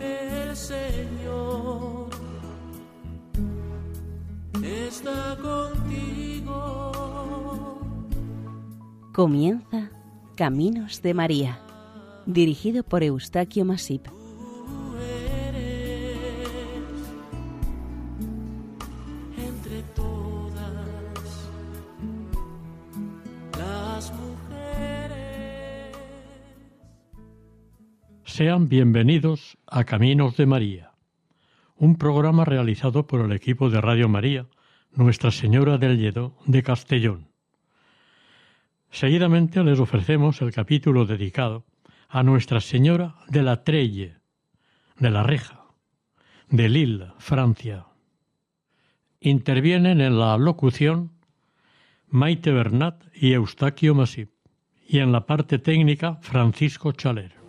El Señor está contigo. Comienza Caminos de María, dirigido por Eustaquio Masip. Sean bienvenidos a Caminos de María, un programa realizado por el equipo de Radio María, Nuestra Señora del Lledó de Castellón. Seguidamente les ofrecemos el capítulo dedicado a Nuestra Señora de la Trelle, de la Reja, de Lille, Francia. Intervienen en la locución Maite Bernat y Eustaquio Masip, y en la parte técnica Francisco Chaler.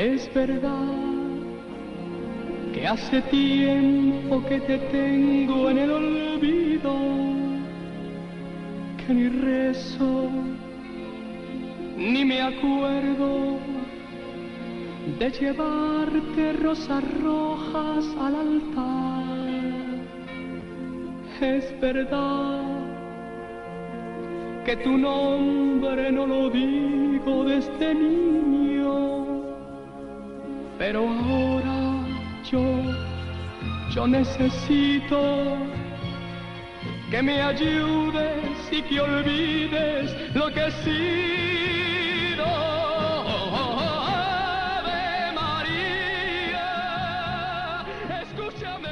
Es verdad que hace tiempo que te tengo en el olvido, que ni rezo, ni me acuerdo de llevarte rosas rojas al altar. Es verdad que tu nombre no lo digo desde niño, pero ahora yo, yo necesito que me ayudes y que olvides lo que he sido. Ave María, escúchame.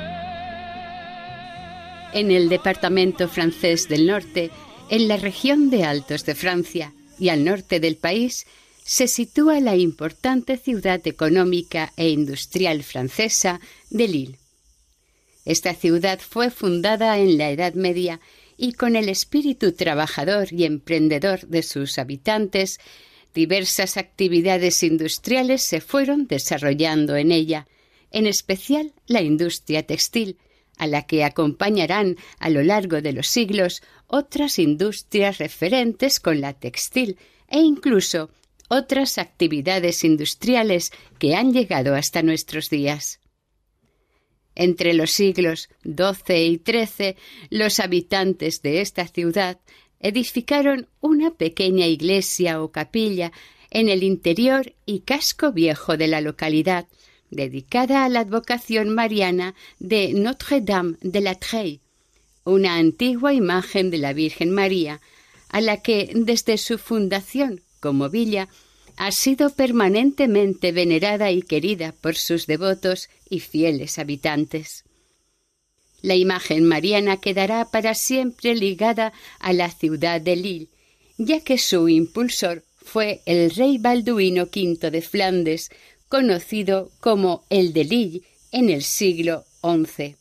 En el departamento francés del norte, en la región de Altos de Francia y al norte del país, se sitúa la importante ciudad económica e industrial francesa de Lille. Esta ciudad fue fundada en la Edad Media y con el espíritu trabajador y emprendedor de sus habitantes, diversas actividades industriales se fueron desarrollando en ella, en especial la industria textil, a la que acompañarán a lo largo de los siglos otras industrias referentes con la textil e incluso otras actividades industriales que han llegado hasta nuestros días. Entre los siglos XII y XIII, los habitantes de esta ciudad edificaron una pequeña iglesia o capilla en el interior y casco viejo de la localidad, dedicada a la advocación mariana de Notre-Dame de la Treille, una antigua imagen de la Virgen María, a la que desde su fundación como villa ha sido permanentemente venerada y querida por sus devotos y fieles habitantes. La imagen mariana quedará para siempre ligada a la ciudad de Lille, ya que su impulsor fue el rey Balduino V de Flandes, conocido como el de Lille en el siglo XI.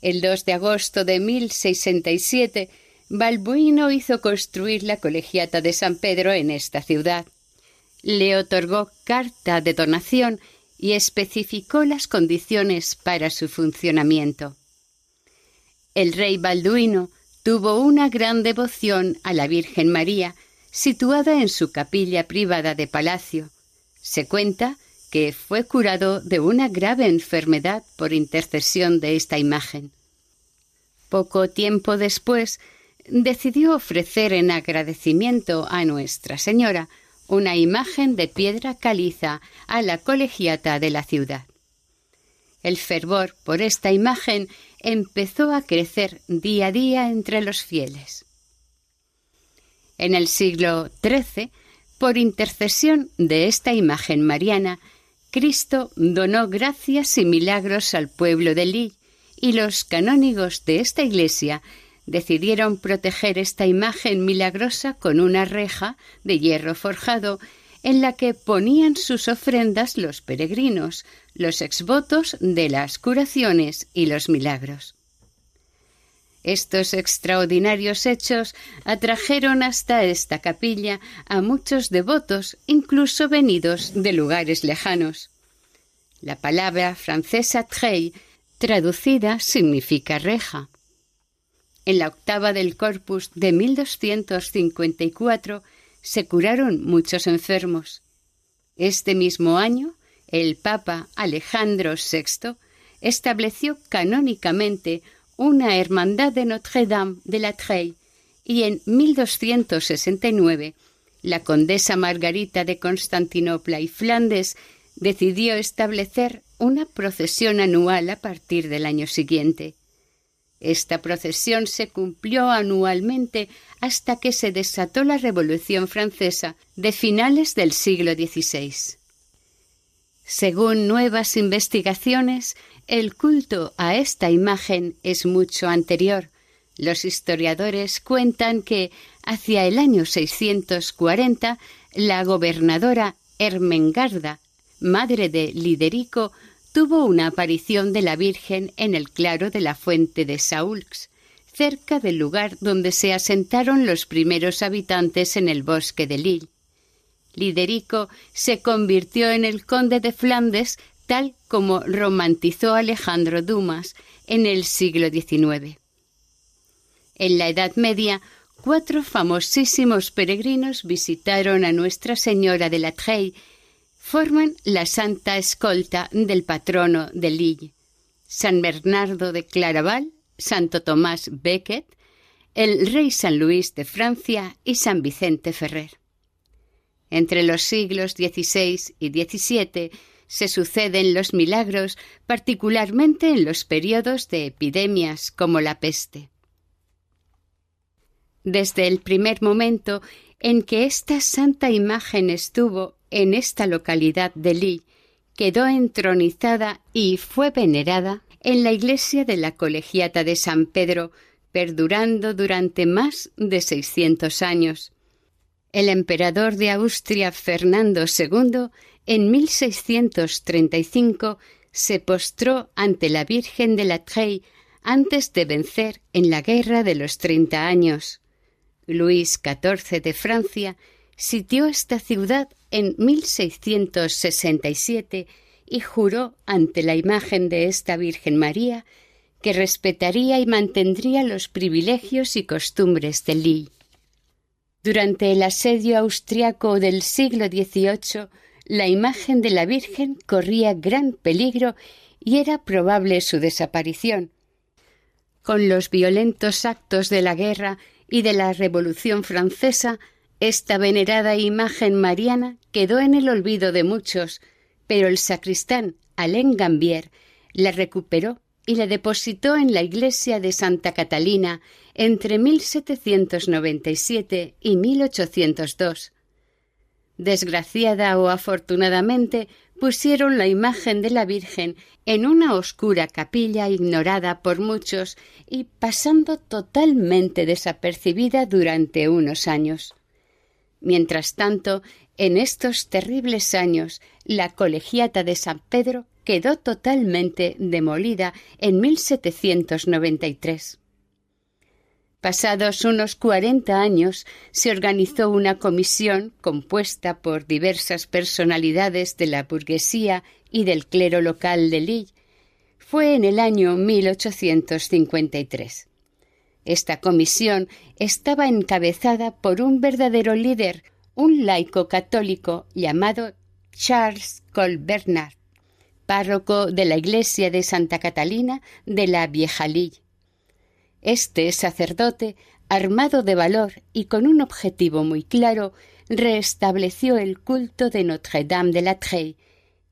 El 2 de agosto de 1067 Balbuino hizo construir la colegiata de San Pedro en esta ciudad. Le otorgó carta de donación y especificó las condiciones para su funcionamiento. El rey Balduino tuvo una gran devoción a la Virgen María, situada en su capilla privada de palacio. Se cuenta que fue curado de una grave enfermedad por intercesión de esta imagen. Poco tiempo después decidió ofrecer en agradecimiento a Nuestra Señora una imagen de piedra caliza a la colegiata de la ciudad. El fervor por esta imagen empezó a crecer día a día entre los fieles. En el siglo XIII, por intercesión de esta imagen mariana, Cristo donó gracias y milagros al pueblo de Lille y los canónigos de esta iglesia decidieron proteger esta imagen milagrosa con una reja de hierro forjado en la que ponían sus ofrendas los peregrinos, los exvotos de las curaciones y los milagros. Estos extraordinarios hechos atrajeron hasta esta capilla a muchos devotos, incluso venidos de lugares lejanos. La palabra francesa treille traducida significa reja. En la octava del Corpus de 1254 se curaron muchos enfermos. Este mismo año, el Papa Alejandro VI estableció canónicamente una hermandad de Notre-Dame de la Treille y en 1269 la condesa Margarita de Constantinopla y Flandes decidió establecer una procesión anual a partir del año siguiente. Esta procesión se cumplió anualmente hasta que se desató la Revolución Francesa de finales del siglo XVI. Según nuevas investigaciones, el culto a esta imagen es mucho anterior. Los historiadores cuentan que hacia el año 640 la gobernadora Ermengarda, madre de Liderico, tuvo una aparición de la Virgen en el claro de la fuente de Saulx, cerca del lugar donde se asentaron los primeros habitantes en el bosque de Lille. Liderico se convirtió en el conde de Flandes tal como romantizó Alejandro Dumas en el siglo XIX. En la Edad Media, cuatro famosísimos peregrinos visitaron a Nuestra Señora de la Treille, forman la Santa Escolta del patrono de Lille, San Bernardo de Claraval, Santo Tomás Becket, el Rey San Luis de Francia y San Vicente Ferrer. Entre los siglos XVI y XVII se suceden los milagros, particularmente en los periodos de epidemias como la peste. Desde el primer momento en que esta santa imagen estuvo en esta localidad de Lille, quedó entronizada y fue venerada en la iglesia de la Colegiata de San Pedro, perdurando durante más de seiscientos años, el emperador de Austria Fernando II en 1635 se postró ante la Virgen de la Treille antes de vencer en la Guerra de los Treinta Años. Luis XIV de Francia sitió esta ciudad en 1667 y juró ante la imagen de esta Virgen María que respetaría y mantendría los privilegios y costumbres de Lille. Durante el asedio austriaco del siglo XVIII, la imagen de la Virgen corría gran peligro y era probable su desaparición. Con los violentos actos de la guerra y de la Revolución francesa, esta venerada imagen mariana quedó en el olvido de muchos, pero el sacristán Alain Gambier la recuperó y la depositó en la iglesia de Santa Catalina entre 1797 y 1802. Desgraciada o afortunadamente, pusieron la imagen de la Virgen en una oscura capilla ignorada por muchos y pasando totalmente desapercibida durante unos años. Mientras tanto, en estos terribles años, la colegiata de San Pedro quedó totalmente demolida en 1793. Pasados unos cuarenta años, se organizó una comisión compuesta por diversas personalidades de la burguesía y del clero local de Lille. Fue en el año 1853. Esta comisión estaba encabezada por un verdadero líder, un laico católico llamado Charles Colbernard párroco de la iglesia de Santa Catalina de la Vieja Lille. Este sacerdote, armado de valor y con un objetivo muy claro, restableció el culto de Notre-Dame de la Treille,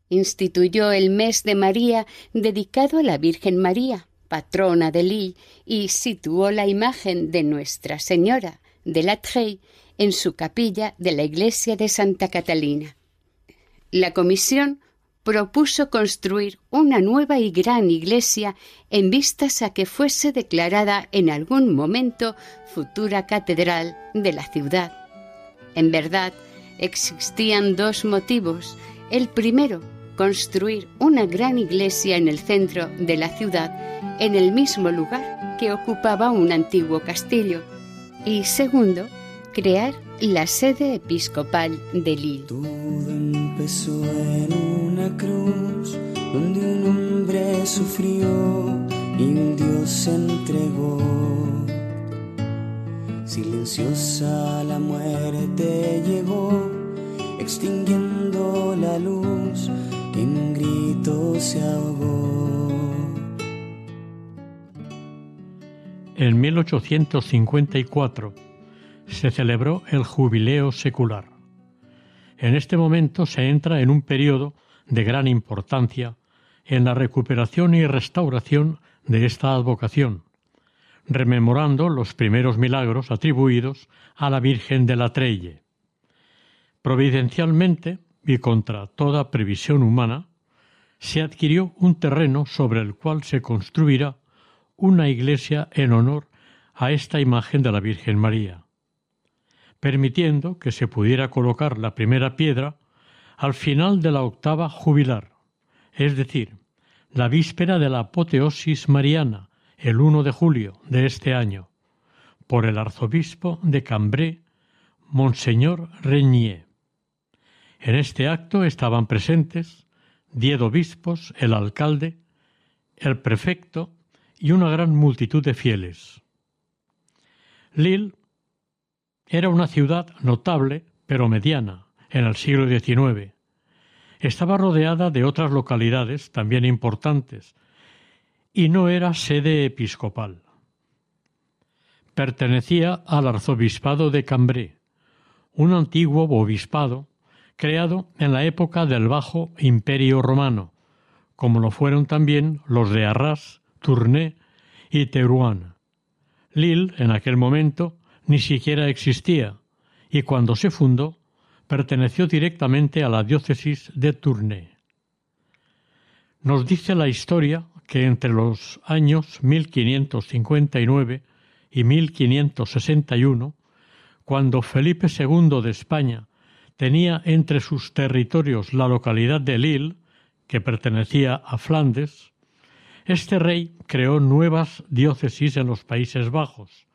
instituyó el mes de María dedicado a la Virgen María, patrona de Lille, y situó la imagen de Nuestra Señora de la Treille en su capilla de la iglesia de Santa Catalina. La comisión propuso construir una nueva y gran iglesia en vistas a que fuese declarada en algún momento futura catedral de la ciudad. En verdad, existían dos motivos. El primero, construir una gran iglesia en el centro de la ciudad, en el mismo lugar que ocupaba un antiguo castillo. Y segundo, crear la sede episcopal de Lille. Todo empezó en una cruz donde un hombre sufrió y un Dios se entregó. Silenciosa la muerte llegó, extinguiendo se. En 1854 se celebró el jubileo secular. En este momento se entra en un periodo de gran importancia en la recuperación y restauración de esta advocación, rememorando los primeros milagros atribuidos a la Virgen de la Trelle. Providencialmente y contra toda previsión humana, se adquirió un terreno sobre el cual se construirá una iglesia en honor a esta imagen de la Virgen María, permitiendo que se pudiera colocar la primera piedra al final de la octava jubilar, es decir, la víspera de la apoteosis mariana, el 1 de julio de este año, por el arzobispo de Cambrai, Monseñor Regnier. En este acto estaban presentes diez obispos, el alcalde, el prefecto y una gran multitud de fieles. Lille era una ciudad notable, pero mediana, en el siglo XIX. Estaba rodeada de otras localidades también importantes y no era sede episcopal. Pertenecía al arzobispado de Cambrai, un antiguo obispado creado en la época del Bajo Imperio Romano, como lo fueron también los de Arras, Tournai y Teruán. Lille, en aquel momento, ni siquiera existía, y cuando se fundó, perteneció directamente a la diócesis de Tournai. Nos dice la historia que entre los años 1559 y 1561, cuando Felipe II de España tenía entre sus territorios la localidad de Lille, que pertenecía a Flandes, este rey creó nuevas diócesis en los Países Bajos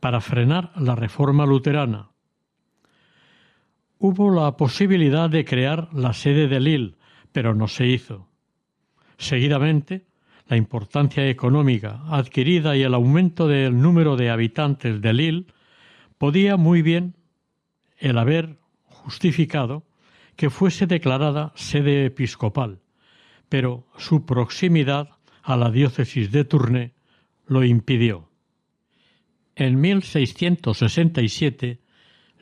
para frenar la reforma luterana Hubo la posibilidad de crear la sede de Lille, pero no se hizo. Seguidamente, la importancia económica adquirida y el aumento del número de habitantes de Lille podía muy bien el haber justificado que fuese declarada sede episcopal, pero su proximidad a la diócesis de Tournai lo impidió. En 1667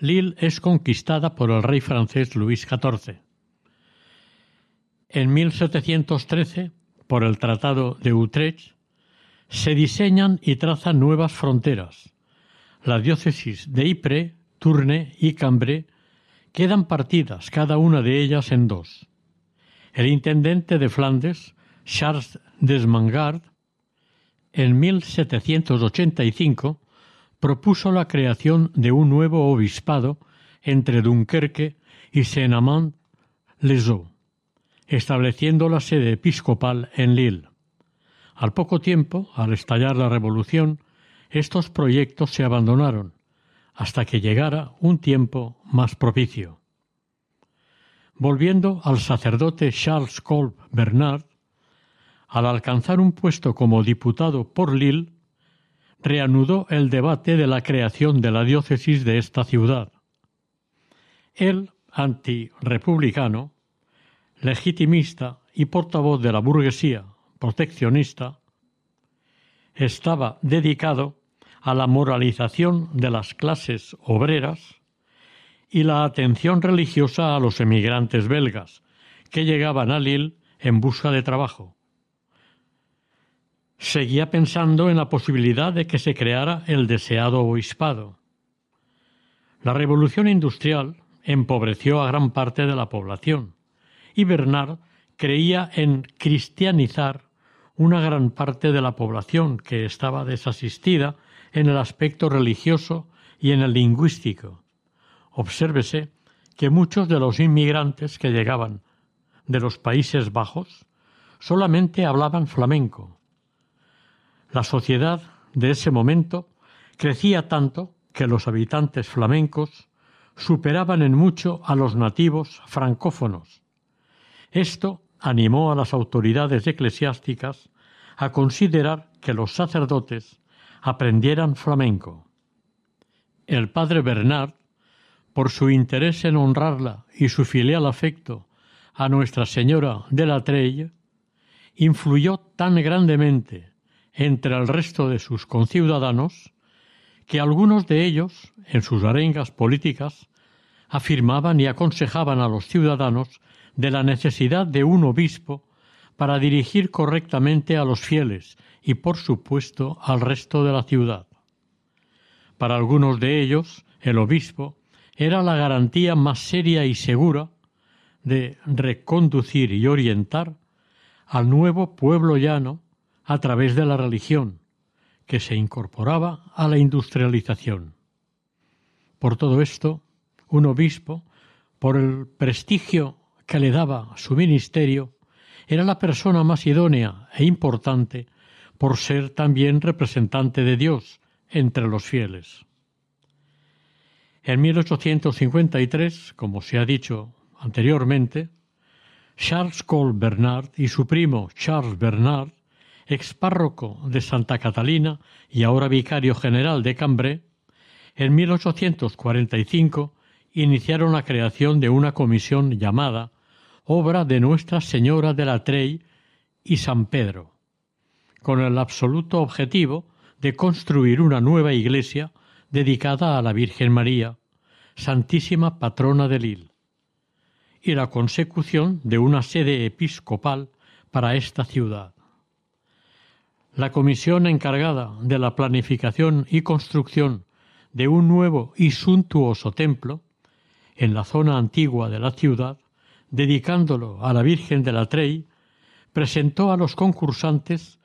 Lille es conquistada por el rey francés Luis XIV. En 1713, por el Tratado de Utrecht, se diseñan y trazan nuevas fronteras. Las diócesis de Ypres, Tournai y Cambrai quedan partidas cada una de ellas en dos. El intendente de Flandes, Charles Desmangard, en 1785 propuso la creación de un nuevo obispado entre Dunkerque y Saint-Amand-les-Eaux, estableciendo la sede episcopal en Lille. Al poco tiempo, al estallar la revolución, estos proyectos se abandonaron, hasta que llegara un tiempo más propicio. Volviendo al sacerdote Charles Kolb Bernard, al alcanzar un puesto como diputado por Lille, reanudó el debate de la creación de la diócesis de esta ciudad. El antirepublicano, legitimista y portavoz de la burguesía proteccionista, estaba dedicado a la moralización de las clases obreras y la atención religiosa a los emigrantes belgas que llegaban a Lille en busca de trabajo seguía pensando en la posibilidad de que se creara el deseado obispado. La revolución industrial empobreció a gran parte de la población y Bernard creía en cristianizar una gran parte de la población que estaba desasistida en el aspecto religioso y en el lingüístico. Obsérvese que muchos de los inmigrantes que llegaban de los Países Bajos solamente hablaban flamenco la sociedad de ese momento crecía tanto que los habitantes flamencos superaban en mucho a los nativos francófonos. Esto animó a las autoridades eclesiásticas a considerar que los sacerdotes aprendieran flamenco. El padre Bernard, por su interés en honrarla y su filial afecto a Nuestra Señora de la Trelle, influyó tan grandemente entre el resto de sus conciudadanos que algunos de ellos, en sus arengas políticas, afirmaban y aconsejaban a los ciudadanos de la necesidad de un obispo para dirigir correctamente a los fieles y, por supuesto, al resto de la ciudad. Para algunos de ellos, el obispo era la garantía más seria y segura de reconducir y orientar al nuevo pueblo llano a través de la religión, que se incorporaba a la industrialización. Por todo esto, un obispo, por el prestigio que le daba su ministerio, era la persona más idónea e importante por ser también representante de Dios entre los fieles. En 1853, como se ha dicho anteriormente, Charles Cole Bernard y su primo Charles Bernard, ex párroco de Santa Catalina y ahora vicario general de Cambrai, en 1845 iniciaron la creación de una comisión llamada Obra de Nuestra Señora de la Trey y San Pedro, con el absoluto objetivo de construir una nueva iglesia dedicada a la Virgen María, Santísima Patrona de Lille, y la consecución de una sede episcopal para esta ciudad. La comisión encargada de la planificación y construcción de un nuevo y suntuoso templo en la zona antigua de la ciudad, dedicándolo a la Virgen de la Trey, presentó a los concursantes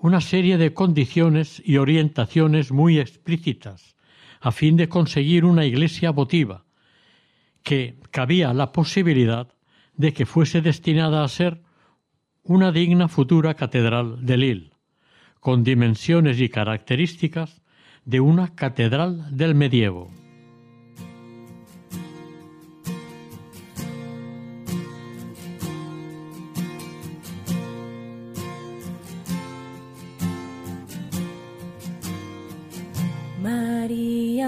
una serie de condiciones y orientaciones muy explícitas a fin de conseguir una iglesia votiva, que cabía la posibilidad de que fuese destinada a ser una digna futura catedral de Lille, con dimensiones y características de una catedral del medievo.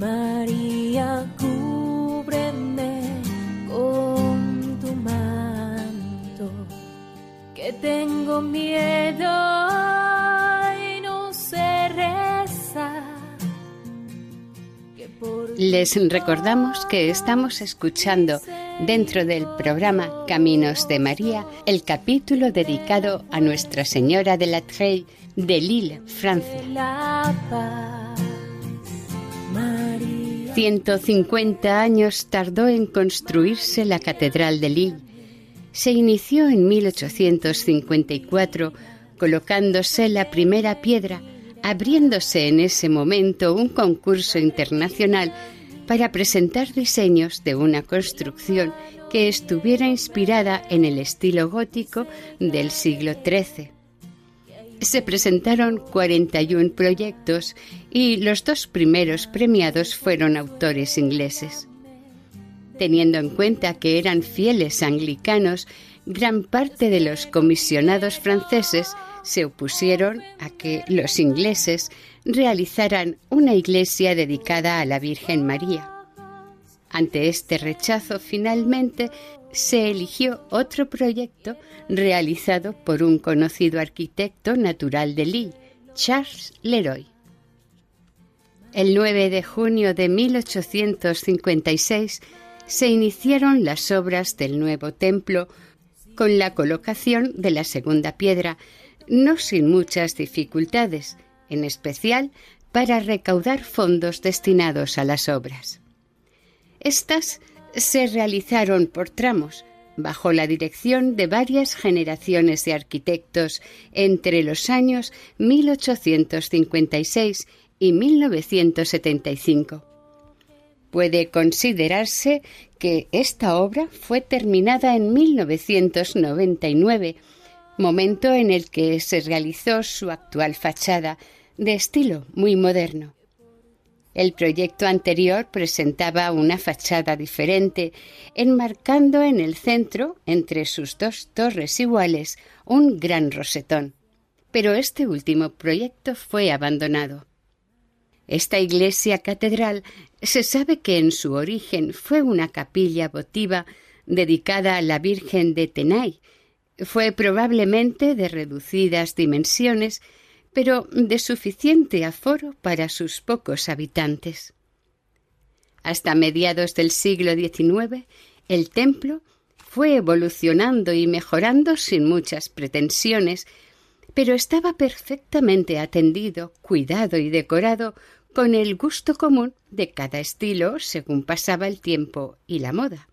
María, cúbreme con tu manto, que tengo miedo y no sé rezar. por Les recordamos que estamos escuchando dentro del programa Caminos de María el capítulo dedicado a Nuestra Señora de la Trey de Lille, Francia. La paz. María, 150 años tardó en construirse la Catedral de Lille. Se inició en 1854 colocándose la primera piedra, abriéndose en ese momento un concurso internacional para presentar diseños de una construcción que estuviera inspirada en el estilo gótico del siglo XIII. Se presentaron 41 proyectos y los dos primeros premiados fueron autores ingleses. Teniendo en cuenta que eran fieles anglicanos, gran parte de los comisionados franceses se opusieron a que los ingleses realizaran una iglesia dedicada a la Virgen María. Ante este rechazo, finalmente se eligió otro proyecto realizado por un conocido arquitecto natural de Lille, Charles Leroy. El 9 de junio de 1856 se iniciaron las obras del nuevo templo con la colocación de la segunda piedra, no sin muchas dificultades, en especial para recaudar fondos destinados a las obras. Estas se realizaron por tramos, bajo la dirección de varias generaciones de arquitectos entre los años 1856 y 1975. Puede considerarse que esta obra fue terminada en 1999, momento en el que se realizó su actual fachada, de estilo muy moderno. El proyecto anterior presentaba una fachada diferente, enmarcando en el centro, entre sus dos torres iguales, un gran rosetón. Pero este último proyecto fue abandonado. Esta iglesia catedral se sabe que en su origen fue una capilla votiva dedicada a la Virgen de Tenay. Fue probablemente de reducidas dimensiones, pero de suficiente aforo para sus pocos habitantes. Hasta mediados del siglo XIX, el templo fue evolucionando y mejorando sin muchas pretensiones, pero estaba perfectamente atendido, cuidado y decorado con el gusto común de cada estilo según pasaba el tiempo y la moda.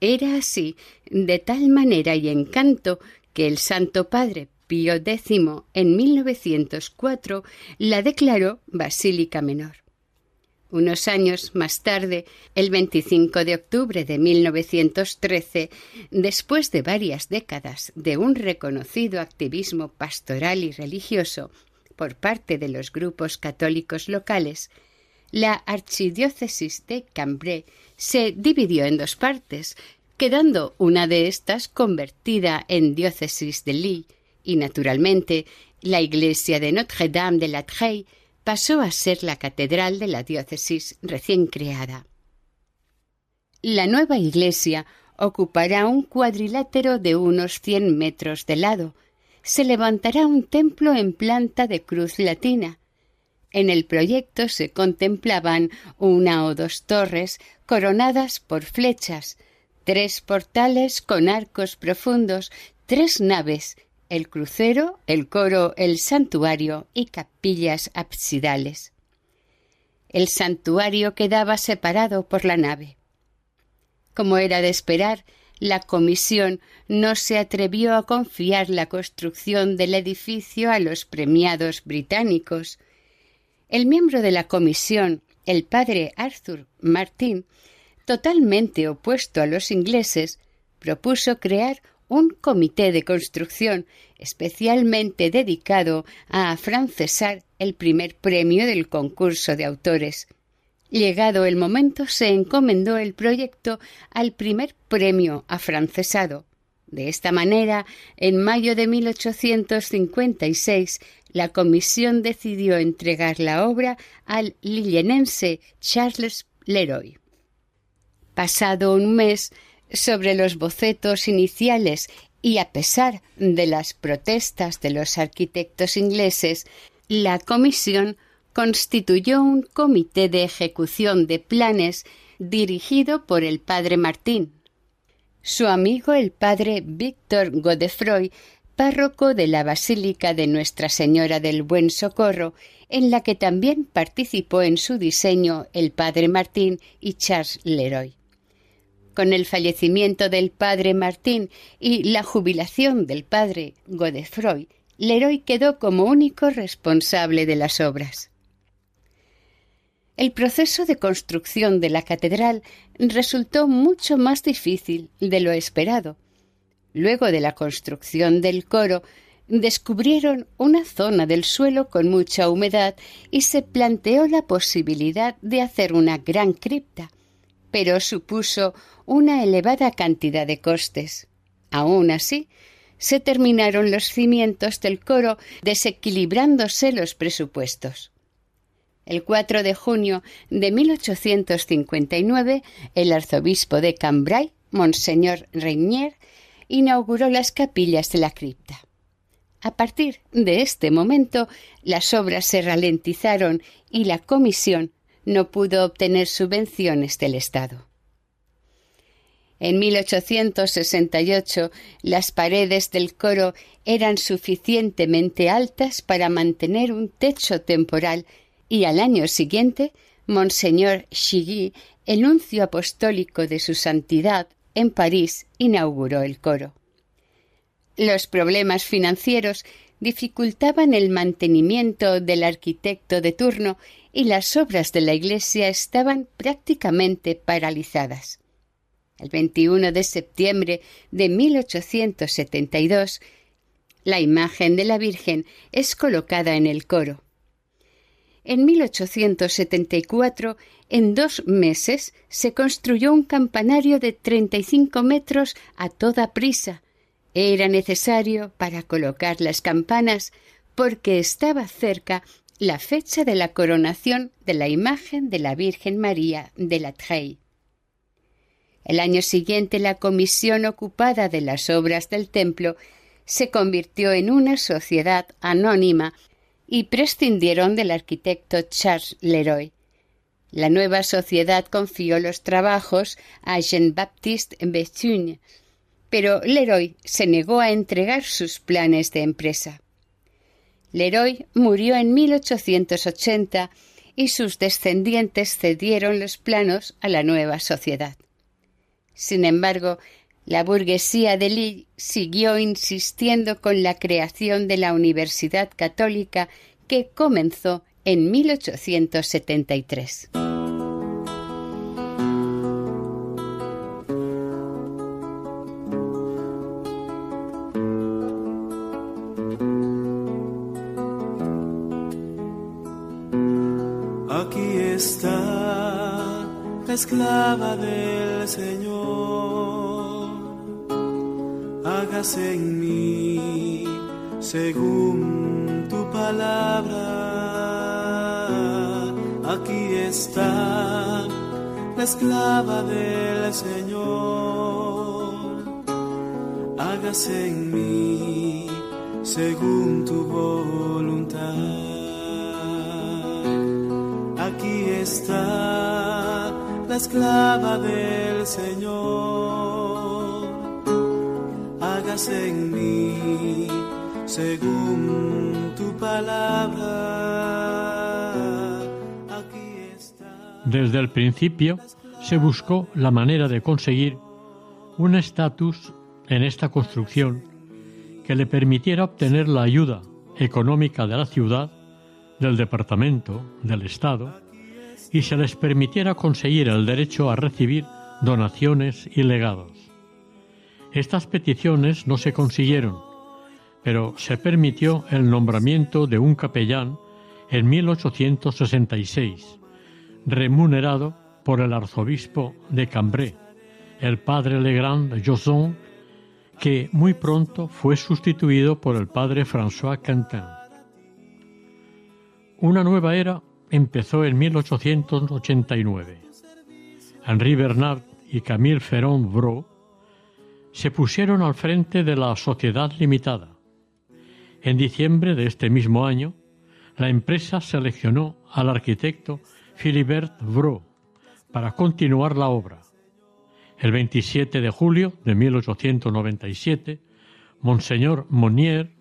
Era así, de tal manera y encanto, que el Santo Padre Pío X en 1904 la declaró Basílica Menor. Unos años más tarde, el 25 de octubre de 1913, después de varias décadas de un reconocido activismo pastoral y religioso por parte de los grupos católicos locales, la archidiócesis de Cambrai se dividió en dos partes, quedando una de estas convertida en diócesis de Lille y naturalmente la iglesia de Notre-Dame de la Treille pasó a ser la catedral de la diócesis recién creada. La nueva iglesia ocupará un cuadrilátero de unos cien metros de lado. Se levantará un templo en planta de cruz latina. En el proyecto se contemplaban una o dos torres coronadas por flechas, tres portales con arcos profundos, tres naves el crucero, el coro, el santuario y capillas absidales. El santuario quedaba separado por la nave. Como era de esperar, la comisión no se atrevió a confiar la construcción del edificio a los premiados británicos. El miembro de la comisión, el padre Arthur Martin, totalmente opuesto a los ingleses, propuso crear un comité de construcción especialmente dedicado a afrancesar el primer premio del concurso de autores. Llegado el momento, se encomendó el proyecto al primer premio afrancesado. De esta manera, en mayo de 1856, la comisión decidió entregar la obra al lillenense Charles Leroy. Pasado un mes, sobre los bocetos iniciales y a pesar de las protestas de los arquitectos ingleses, la comisión constituyó un comité de ejecución de planes dirigido por el padre Martín. Su amigo el padre Víctor Godefroy, párroco de la Basílica de Nuestra Señora del Buen Socorro, en la que también participó en su diseño el padre Martín y Charles Leroy. Con el fallecimiento del padre Martín y la jubilación del padre Godefroy, Leroy quedó como único responsable de las obras. El proceso de construcción de la catedral resultó mucho más difícil de lo esperado. Luego de la construcción del coro, descubrieron una zona del suelo con mucha humedad y se planteó la posibilidad de hacer una gran cripta, pero supuso una elevada cantidad de costes. Aún así, se terminaron los cimientos del coro desequilibrándose los presupuestos. El 4 de junio de 1859, el arzobispo de Cambrai, Monseñor Reignier, inauguró las capillas de la cripta. A partir de este momento, las obras se ralentizaron y la comisión no pudo obtener subvenciones del Estado. En 1868 las paredes del coro eran suficientemente altas para mantener un techo temporal y al año siguiente Monseñor Chigui, el nuncio apostólico de su santidad, en París, inauguró el coro. Los problemas financieros dificultaban el mantenimiento del arquitecto de turno y las obras de la iglesia estaban prácticamente paralizadas. El 21 de septiembre de 1872, la imagen de la Virgen es colocada en el coro. En 1874, en dos meses, se construyó un campanario de 35 metros a toda prisa. Era necesario para colocar las campanas porque estaba cerca la fecha de la coronación de la imagen de la Virgen María de la Trey. El año siguiente la comisión ocupada de las obras del templo se convirtió en una sociedad anónima y prescindieron del arquitecto Charles Leroy. La nueva sociedad confió los trabajos a Jean-Baptiste Bethune, pero Leroy se negó a entregar sus planes de empresa. Leroy murió en 1880 y sus descendientes cedieron los planos a la nueva sociedad. Sin embargo, la burguesía de Lille siguió insistiendo con la creación de la Universidad Católica que comenzó en 1873. Esclava del Señor hágase en mí según tu palabra. Aquí está la esclava del Señor. Hágase en mí según tu voluntad. La esclava del Señor en mí según tu palabra. Desde el principio se buscó la manera de conseguir un estatus en esta construcción que le permitiera obtener la ayuda económica de la ciudad, del departamento, del Estado, y se les permitiera conseguir el derecho a recibir donaciones y legados. Estas peticiones no se consiguieron, pero se permitió el nombramiento de un capellán en 1866, remunerado por el arzobispo de Cambrai, el padre Legrand Joson, que muy pronto fue sustituido por el padre François Quentin. Una nueva era empezó en 1889. Henri Bernard y Camille Ferron Bro se pusieron al frente de la Sociedad Limitada. En diciembre de este mismo año, la empresa seleccionó al arquitecto Philibert Vro para continuar la obra. El 27 de julio de 1897, Monseñor Monnier,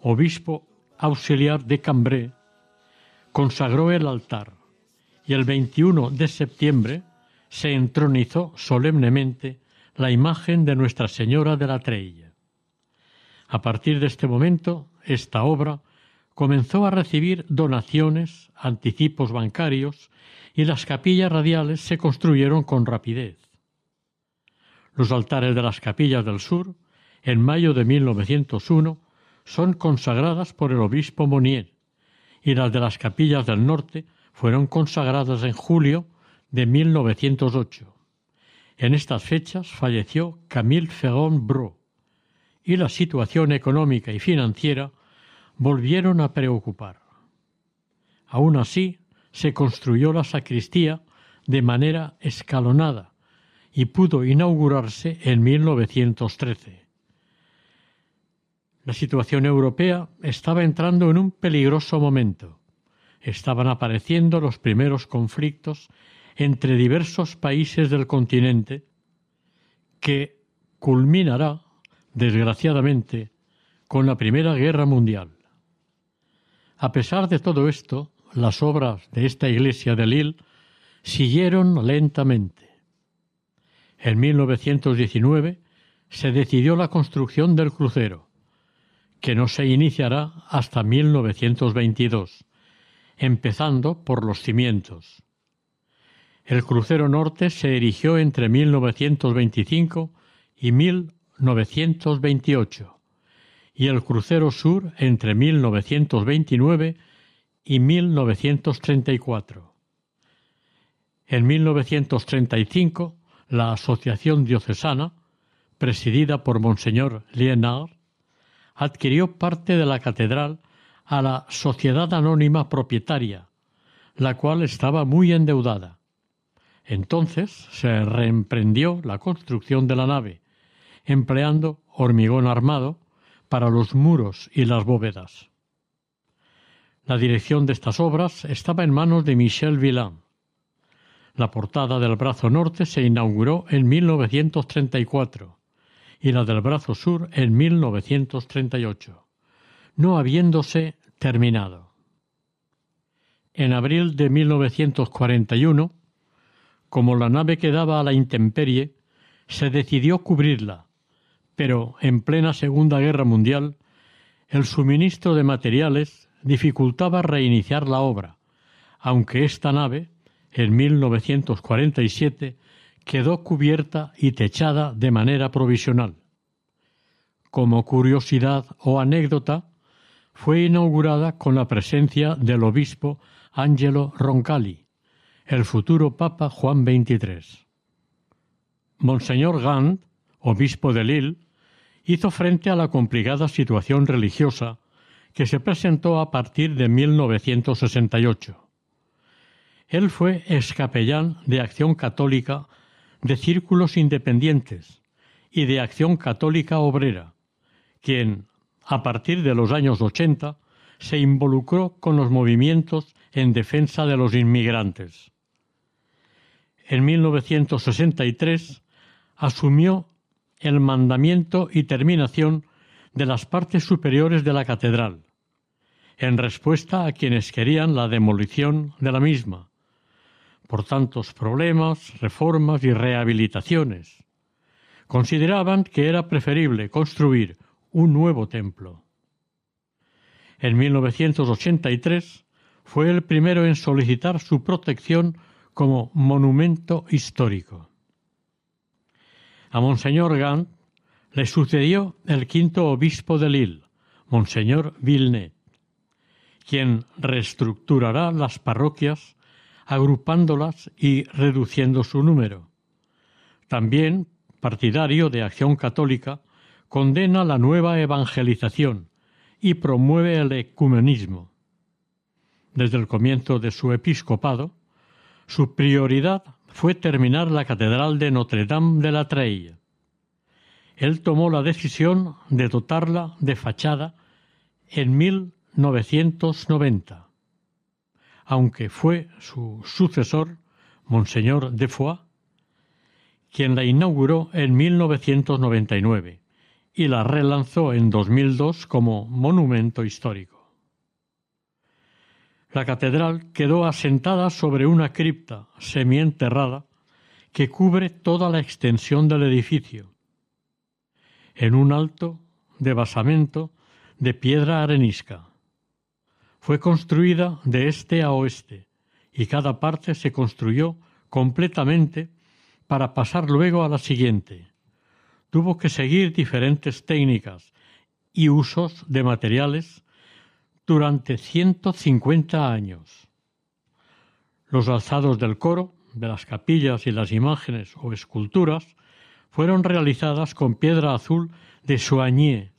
obispo auxiliar de Cambrai, consagró el altar y el 21 de septiembre se entronizó solemnemente la imagen de Nuestra Señora de la Treilla. A partir de este momento, esta obra comenzó a recibir donaciones, anticipos bancarios y las capillas radiales se construyeron con rapidez. Los altares de las capillas del sur, en mayo de 1901, son consagradas por el obispo Monier y las de las capillas del norte fueron consagradas en julio de 1908. En estas fechas falleció Camille Ferron Bro y la situación económica y financiera volvieron a preocupar. Aún así, se construyó la sacristía de manera escalonada y pudo inaugurarse en 1913. La situación europea estaba entrando en un peligroso momento. Estaban apareciendo los primeros conflictos entre diversos países del continente que culminará, desgraciadamente, con la Primera Guerra Mundial. A pesar de todo esto, las obras de esta iglesia de Lille siguieron lentamente. En 1919 se decidió la construcción del crucero, que no se iniciará hasta 1922, empezando por los cimientos. El crucero norte se erigió entre 1925 y 1928 y el crucero sur entre 1929 y 1934. En 1935, la Asociación Diocesana, presidida por Monseñor Lienard, adquirió parte de la catedral a la Sociedad Anónima Propietaria, la cual estaba muy endeudada. Entonces se reemprendió la construcción de la nave, empleando hormigón armado para los muros y las bóvedas. La dirección de estas obras estaba en manos de Michel Villain. La portada del brazo norte se inauguró en 1934 y la del brazo sur en 1938, no habiéndose terminado. En abril de 1941, como la nave quedaba a la intemperie, se decidió cubrirla, pero en plena Segunda Guerra Mundial el suministro de materiales dificultaba reiniciar la obra, aunque esta nave, en 1947, quedó cubierta y techada de manera provisional. Como curiosidad o anécdota, fue inaugurada con la presencia del obispo Angelo Roncalli, el futuro Papa Juan XXIII. Monseñor Gand, obispo de Lille, hizo frente a la complicada situación religiosa que se presentó a partir de 1968. Él fue escapellán de Acción Católica de círculos independientes y de Acción Católica Obrera, quien, a partir de los años 80, se involucró con los movimientos en defensa de los inmigrantes. En 1963 asumió el mandamiento y terminación de las partes superiores de la catedral, en respuesta a quienes querían la demolición de la misma, por tantos problemas, reformas y rehabilitaciones. Consideraban que era preferible construir un nuevo templo. En 1983 fue el primero en solicitar su protección como monumento histórico. A Monseñor Gant le sucedió el quinto obispo de Lille, Monseñor Vilnet, quien reestructurará las parroquias agrupándolas y reduciendo su número. También, partidario de Acción Católica, condena la nueva evangelización y promueve el ecumenismo. Desde el comienzo de su episcopado, su prioridad fue terminar la Catedral de Notre-Dame de la Treille. Él tomó la decisión de dotarla de fachada en 1990, aunque fue su sucesor, Monseñor de Foix, quien la inauguró en 1999 y la relanzó en 2002 como monumento histórico. La catedral quedó asentada sobre una cripta semienterrada que cubre toda la extensión del edificio, en un alto de basamento de piedra arenisca. Fue construida de este a oeste y cada parte se construyó completamente para pasar luego a la siguiente. Tuvo que seguir diferentes técnicas y usos de materiales durante 150 años. Los alzados del coro, de las capillas y las imágenes o esculturas fueron realizadas con piedra azul de Soigné,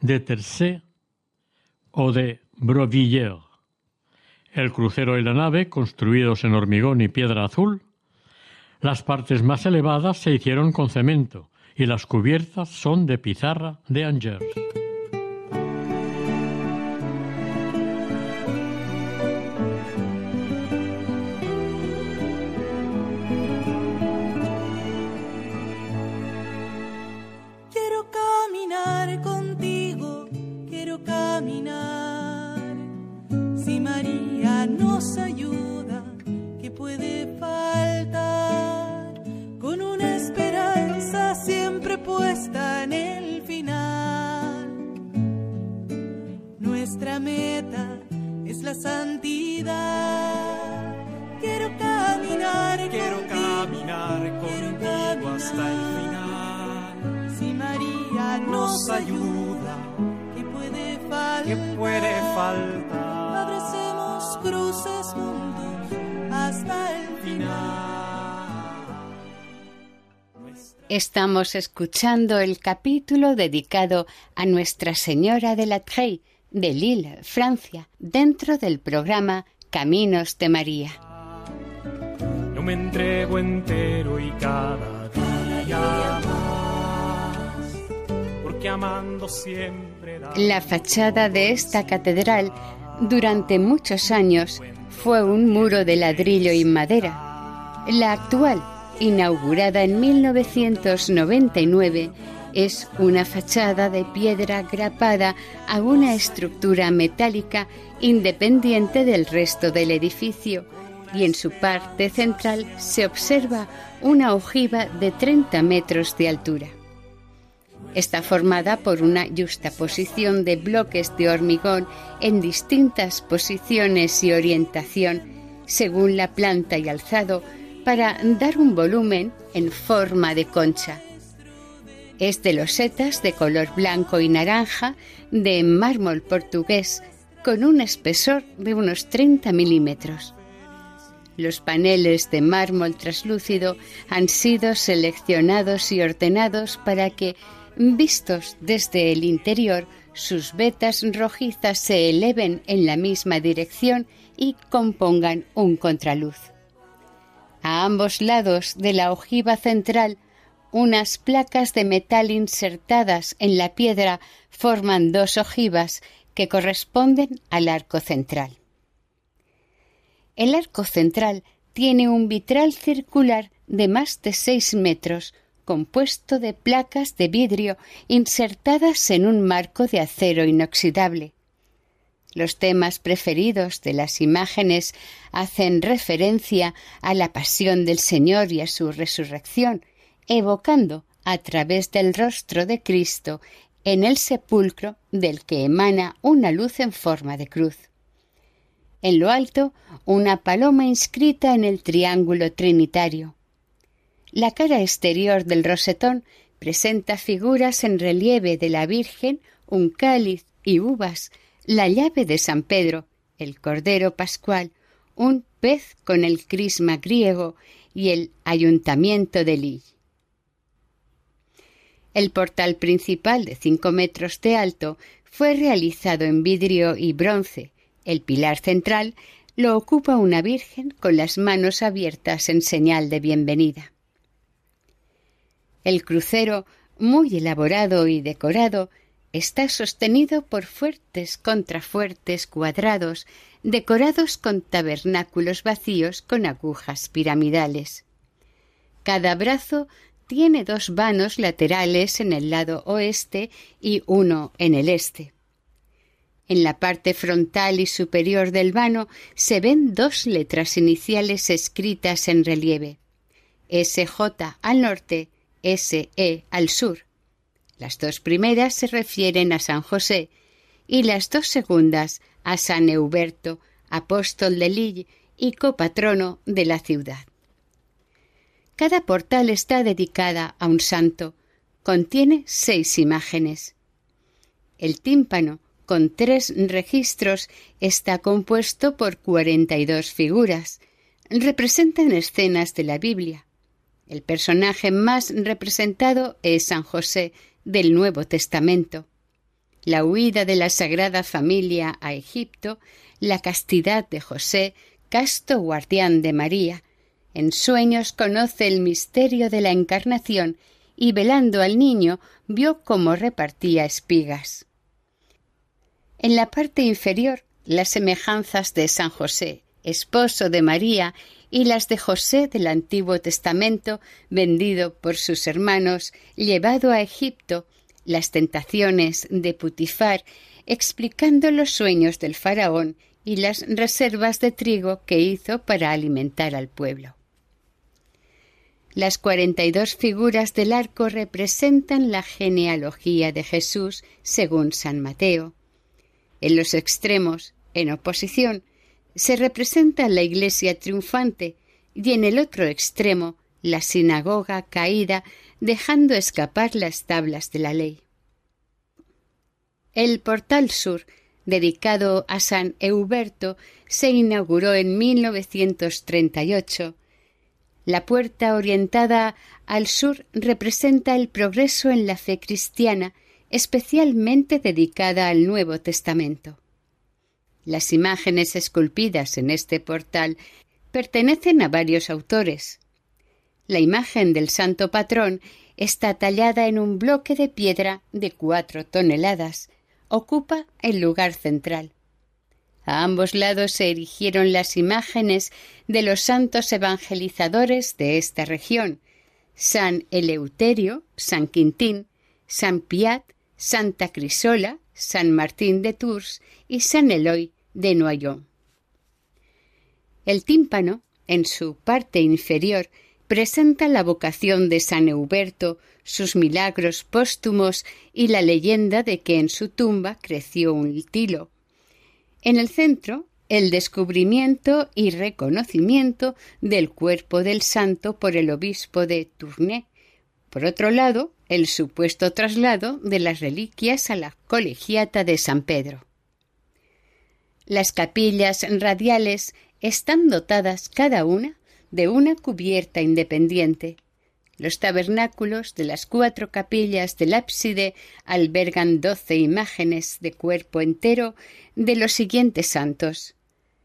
de Tercé o de Brovillers. El crucero y la nave, construidos en hormigón y piedra azul, las partes más elevadas se hicieron con cemento y las cubiertas son de pizarra de Angers. esa santidad. Quiero caminar, quiero caminar contigo hasta el final. Si María nos ayuda, ¿qué puede faltar? ¿Qué puede faltar? Abracemos cruces juntos hasta el final. Estamos escuchando el capítulo dedicado a Nuestra Señora de la Trey de Lille, Francia, dentro del programa Caminos de María. Yo me entrego entero y cada día más, porque amando siempre da La fachada de esta catedral durante muchos años fue un muro de ladrillo y madera. La actual, inaugurada en 1999, es una fachada de piedra grapada a una estructura metálica independiente del resto del edificio y en su parte central se observa una ojiva de 30 metros de altura. Está formada por una justaposición de bloques de hormigón en distintas posiciones y orientación según la planta y alzado para dar un volumen en forma de concha. Es de losetas de color blanco y naranja de mármol portugués con un espesor de unos 30 milímetros. Los paneles de mármol traslúcido han sido seleccionados y ordenados para que, vistos desde el interior, sus vetas rojizas se eleven en la misma dirección y compongan un contraluz. A ambos lados de la ojiva central unas placas de metal insertadas en la piedra forman dos ojivas que corresponden al arco central. El arco central tiene un vitral circular de más de seis metros, compuesto de placas de vidrio insertadas en un marco de acero inoxidable. Los temas preferidos de las imágenes hacen referencia a la pasión del Señor y a su resurrección, evocando a través del rostro de Cristo en el sepulcro del que emana una luz en forma de cruz. En lo alto, una paloma inscrita en el triángulo trinitario. La cara exterior del rosetón presenta figuras en relieve de la Virgen, un cáliz y uvas, la llave de San Pedro, el Cordero Pascual, un pez con el crisma griego y el ayuntamiento de Lille. El portal principal de cinco metros de alto fue realizado en vidrio y bronce. El pilar central lo ocupa una Virgen con las manos abiertas en señal de bienvenida. El crucero, muy elaborado y decorado, está sostenido por fuertes contrafuertes cuadrados decorados con tabernáculos vacíos con agujas piramidales. Cada brazo tiene dos vanos laterales en el lado oeste y uno en el este. En la parte frontal y superior del vano se ven dos letras iniciales escritas en relieve. SJ al norte, SE al sur. Las dos primeras se refieren a San José y las dos segundas a San Euberto, apóstol de Lille y copatrono de la ciudad. Cada portal está dedicada a un santo. Contiene seis imágenes. El tímpano, con tres registros, está compuesto por cuarenta y dos figuras. Representan escenas de la Biblia. El personaje más representado es San José del Nuevo Testamento. La huida de la Sagrada Familia a Egipto, la castidad de José, casto guardián de María, en sueños conoce el misterio de la encarnación y velando al niño vio cómo repartía espigas. En la parte inferior las semejanzas de San José, esposo de María, y las de José del Antiguo Testamento, vendido por sus hermanos, llevado a Egipto, las tentaciones de Putifar, explicando los sueños del faraón y las reservas de trigo que hizo para alimentar al pueblo. Las cuarenta y dos figuras del arco representan la genealogía de Jesús según San Mateo. En los extremos, en oposición, se representa la iglesia triunfante y en el otro extremo la sinagoga caída dejando escapar las tablas de la ley. El portal sur, dedicado a San Euberto, se inauguró en 1938. La puerta orientada al sur representa el progreso en la fe cristiana, especialmente dedicada al Nuevo Testamento. Las imágenes esculpidas en este portal pertenecen a varios autores. La imagen del santo patrón está tallada en un bloque de piedra de cuatro toneladas. Ocupa el lugar central. A ambos lados se erigieron las imágenes de los santos evangelizadores de esta región, San Eleuterio, San Quintín, San Piat, Santa Crisola, San Martín de Tours y San Eloy de Noyon. El tímpano, en su parte inferior, presenta la vocación de San Euberto, sus milagros póstumos y la leyenda de que en su tumba creció un tilo. En el centro, el descubrimiento y reconocimiento del cuerpo del santo por el obispo de Tournai. Por otro lado, el supuesto traslado de las reliquias a la colegiata de San Pedro. Las capillas radiales están dotadas cada una de una cubierta independiente. Los tabernáculos de las cuatro capillas del ábside albergan doce imágenes de cuerpo entero de los siguientes santos.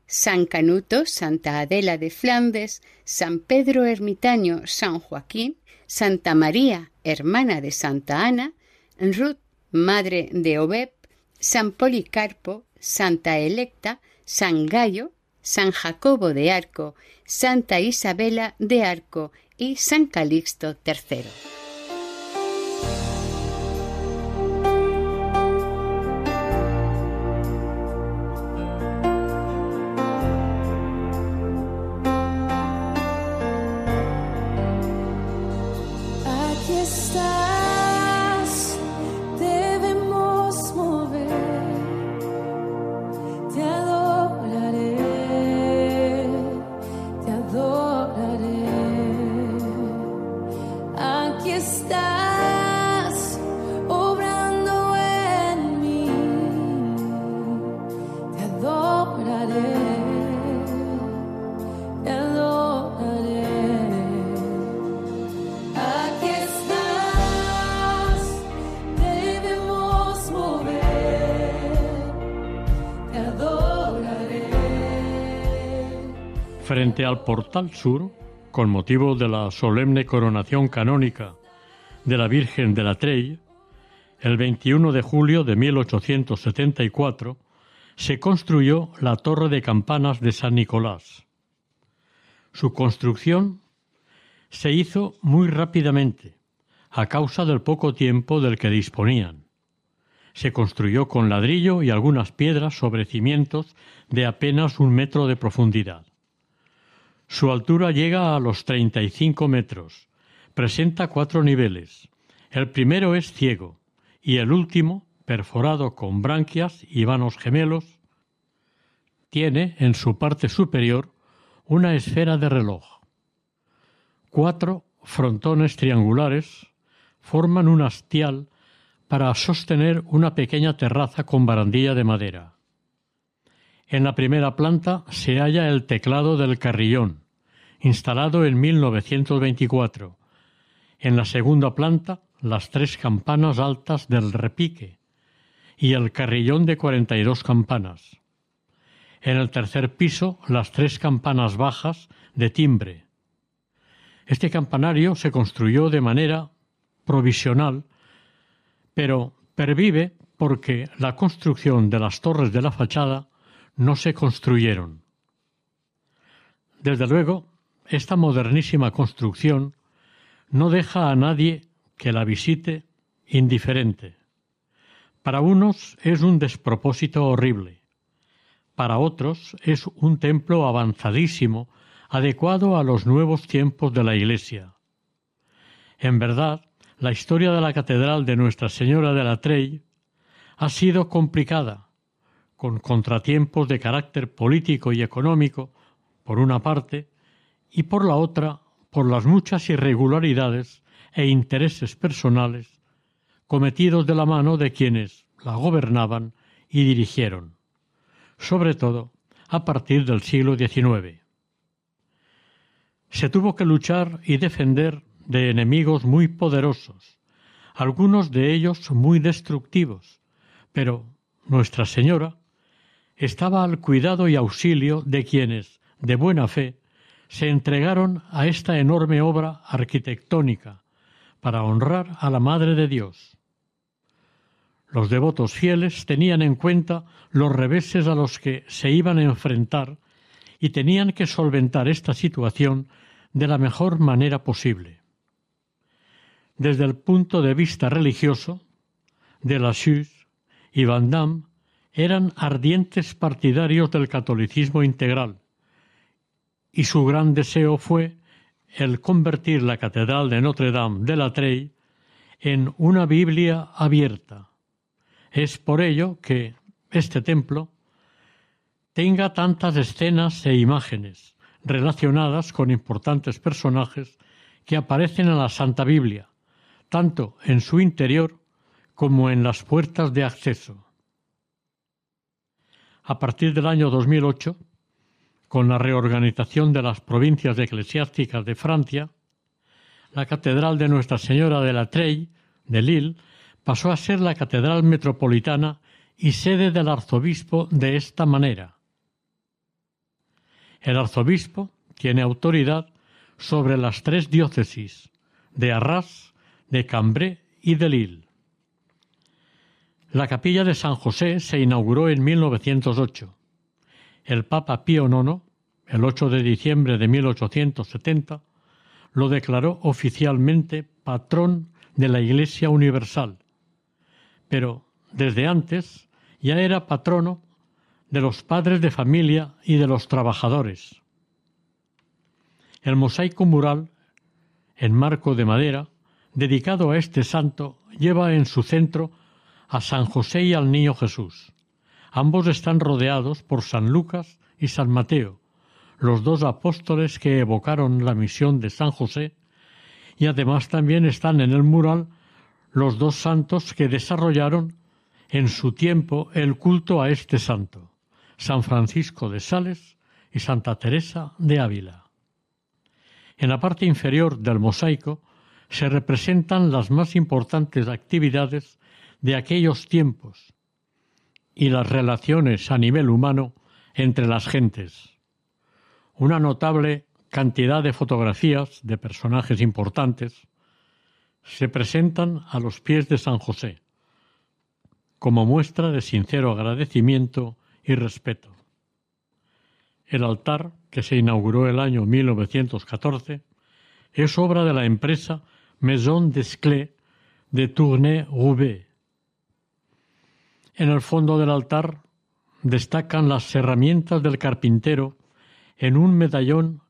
San Canuto, Santa Adela de Flandes, San Pedro Ermitaño, San Joaquín, Santa María, hermana de Santa Ana, Ruth, madre de Obeb, San Policarpo, Santa Electa, San Gallo, San Jacobo de Arco, Santa Isabela de Arco y San Calixto III. Frente al portal sur, con motivo de la solemne coronación canónica de la Virgen de la Trey, el 21 de julio de 1874 se construyó la torre de campanas de San Nicolás. Su construcción se hizo muy rápidamente, a causa del poco tiempo del que disponían. Se construyó con ladrillo y algunas piedras sobre cimientos de apenas un metro de profundidad. Su altura llega a los 35 metros. Presenta cuatro niveles. El primero es ciego y el último, perforado con branquias y vanos gemelos, tiene en su parte superior una esfera de reloj. Cuatro frontones triangulares forman un hastial para sostener una pequeña terraza con barandilla de madera. En la primera planta se halla el teclado del carrillón, instalado en 1924. En la segunda planta, las tres campanas altas del repique y el carrillón de 42 campanas. En el tercer piso, las tres campanas bajas de timbre. Este campanario se construyó de manera provisional, pero pervive porque la construcción de las torres de la fachada no se construyeron. Desde luego, esta modernísima construcción no deja a nadie que la visite indiferente. Para unos es un despropósito horrible, para otros es un templo avanzadísimo, adecuado a los nuevos tiempos de la Iglesia. En verdad, la historia de la Catedral de Nuestra Señora de la Trey ha sido complicada, con contratiempos de carácter político y económico, por una parte, y por la otra, por las muchas irregularidades e intereses personales cometidos de la mano de quienes, la gobernaban y dirigieron, sobre todo a partir del siglo XIX. Se tuvo que luchar y defender de enemigos muy poderosos, algunos de ellos muy destructivos, pero Nuestra Señora estaba al cuidado y auxilio de quienes, de buena fe, se entregaron a esta enorme obra arquitectónica para honrar a la Madre de Dios. Los devotos fieles tenían en cuenta los reveses a los que se iban a enfrentar y tenían que solventar esta situación de la mejor manera posible. Desde el punto de vista religioso, de la y Van Damme eran ardientes partidarios del catolicismo integral, y su gran deseo fue el convertir la Catedral de Notre Dame de la Trey en una Biblia abierta. Es por ello que este templo tenga tantas escenas e imágenes relacionadas con importantes personajes que aparecen en la Santa Biblia, tanto en su interior como en las puertas de acceso. A partir del año 2008, con la reorganización de las provincias eclesiásticas de Francia, la Catedral de Nuestra Señora de la Trey, de Lille, pasó a ser la Catedral Metropolitana y sede del arzobispo de esta manera. El arzobispo tiene autoridad sobre las tres diócesis de Arras, de Cambrai y de Lille. La capilla de San José se inauguró en 1908. El Papa Pío IX, el 8 de diciembre de 1870, lo declaró oficialmente patrón de la Iglesia Universal. Pero desde antes ya era patrono de los padres de familia y de los trabajadores. El mosaico mural, en marco de madera, dedicado a este santo, lleva en su centro a San José y al Niño Jesús. Ambos están rodeados por San Lucas y San Mateo, los dos apóstoles que evocaron la misión de San José, y además también están en el mural los dos santos que desarrollaron en su tiempo el culto a este santo, San Francisco de Sales y Santa Teresa de Ávila. En la parte inferior del mosaico se representan las más importantes actividades de aquellos tiempos y las relaciones a nivel humano entre las gentes. Una notable cantidad de fotografías de personajes importantes se presentan a los pies de San José, como muestra de sincero agradecimiento y respeto. El altar, que se inauguró el año 1914, es obra de la empresa Maison Desclés de Tournai-Roubaix, en el fondo del altar destacan las herramientas del carpintero en un medallón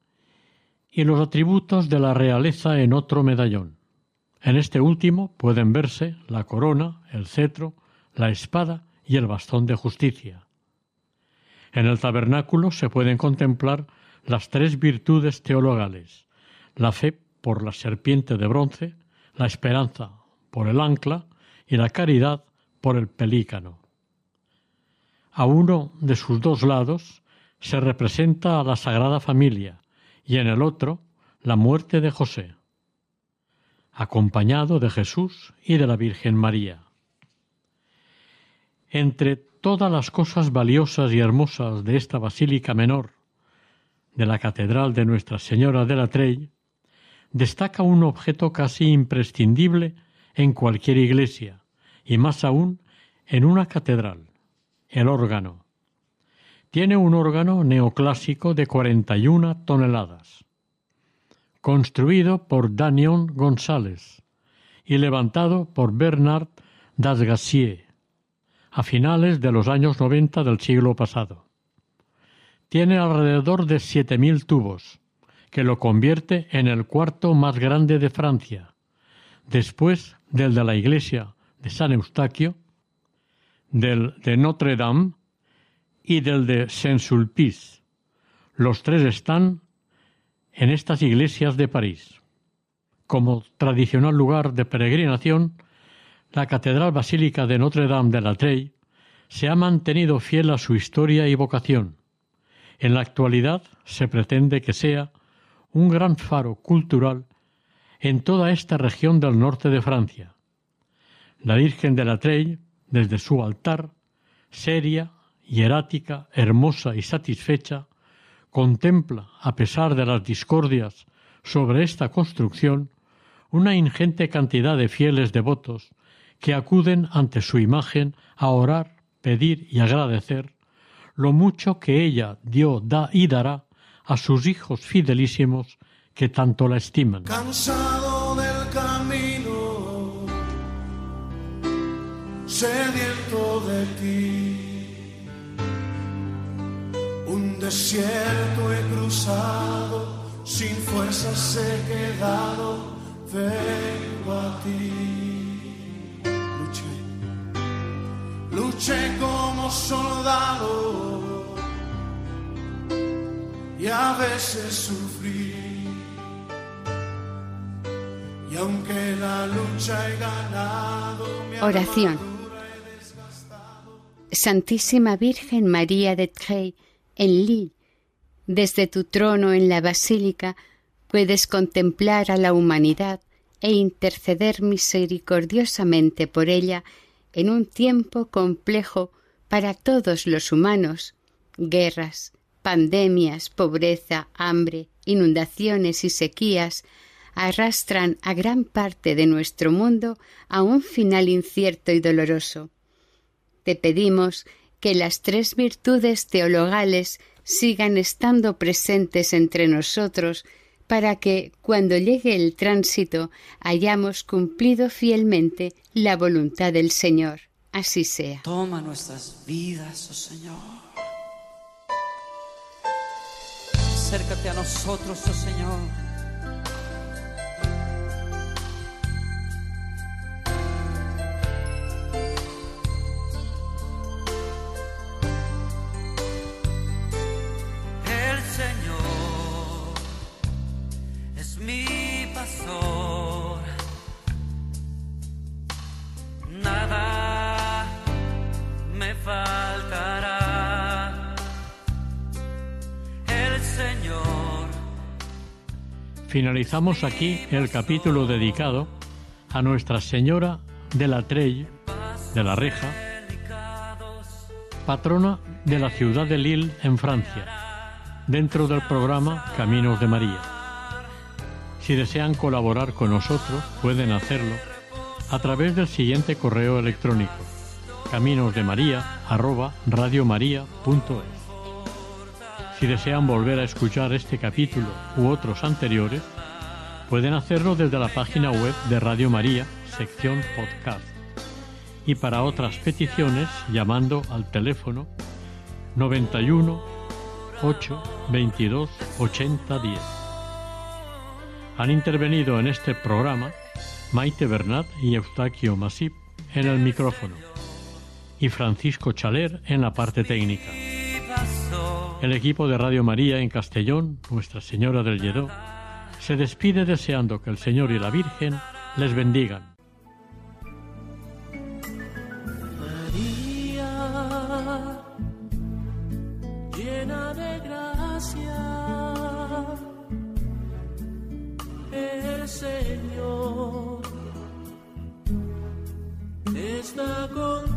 y los atributos de la realeza en otro medallón. En este último pueden verse la corona, el cetro, la espada y el bastón de justicia. En el tabernáculo se pueden contemplar las tres virtudes teologales, la fe por la serpiente de bronce, la esperanza por el ancla y la caridad por el pelícano. A uno de sus dos lados se representa a la Sagrada Familia y en el otro la muerte de José, acompañado de Jesús y de la Virgen María. Entre todas las cosas valiosas y hermosas de esta basílica menor, de la Catedral de Nuestra Señora de la Trey, destaca un objeto casi imprescindible en cualquier iglesia, y más aún en una catedral, el órgano. Tiene un órgano neoclásico de 41 toneladas, construido por Danion González y levantado por Bernard Dasgassier a finales de los años 90 del siglo pasado. Tiene alrededor de 7.000 tubos, que lo convierte en el cuarto más grande de Francia, después del de la iglesia de San Eustaquio, del de Notre Dame y del de Saint-Sulpice. Los tres están en estas iglesias de París. Como tradicional lugar de peregrinación, la Catedral Basílica de Notre-Dame de la Trey se ha mantenido fiel a su historia y vocación. En la actualidad se pretende que sea un gran faro cultural en toda esta región del norte de Francia. La Virgen de la Trey, desde su altar, seria, hierática, hermosa y satisfecha, contempla, a pesar de las discordias sobre esta construcción, una ingente cantidad de fieles devotos que acuden ante su imagen a orar, pedir y agradecer lo mucho que ella dio, da y dará a sus hijos fidelísimos que tanto la estiman. Sediento de ti, un desierto he cruzado, sin fuerzas he quedado, vengo a ti. Luché, luché como soldado y a veces sufrí. Y aunque la lucha he ganado, mi Oración. Santísima Virgen María de Trey, en Lille, desde tu trono en la Basílica, puedes contemplar a la humanidad e interceder misericordiosamente por ella en un tiempo complejo para todos los humanos, guerras, pandemias, pobreza, hambre, inundaciones y sequías arrastran a gran parte de nuestro mundo a un final incierto y doloroso. Te pedimos que las tres virtudes teologales sigan estando presentes entre nosotros para que, cuando llegue el tránsito, hayamos cumplido fielmente la voluntad del Señor. Así sea. Toma nuestras vidas, oh Señor. Acércate a nosotros, oh Señor. Finalizamos aquí el capítulo dedicado a Nuestra Señora de la Trey, de la Reja, patrona de la ciudad de Lille en Francia, dentro del programa Caminos de María. Si desean colaborar con nosotros, pueden hacerlo a través del siguiente correo electrónico caminosdemaria@radiomaria.es. Si desean volver a escuchar este capítulo u otros anteriores, pueden hacerlo desde la página web de Radio María, sección podcast. Y para otras peticiones, llamando al teléfono 91 8 22 80 10. Han intervenido en este programa Maite Bernat y Eustaquio Masip en el micrófono y Francisco Chaler en la parte técnica. El equipo de Radio María en Castellón, Nuestra Señora del Lledó, se despide deseando que el Señor y la Virgen les bendigan. María, llena de gracia, el Señor está contigo.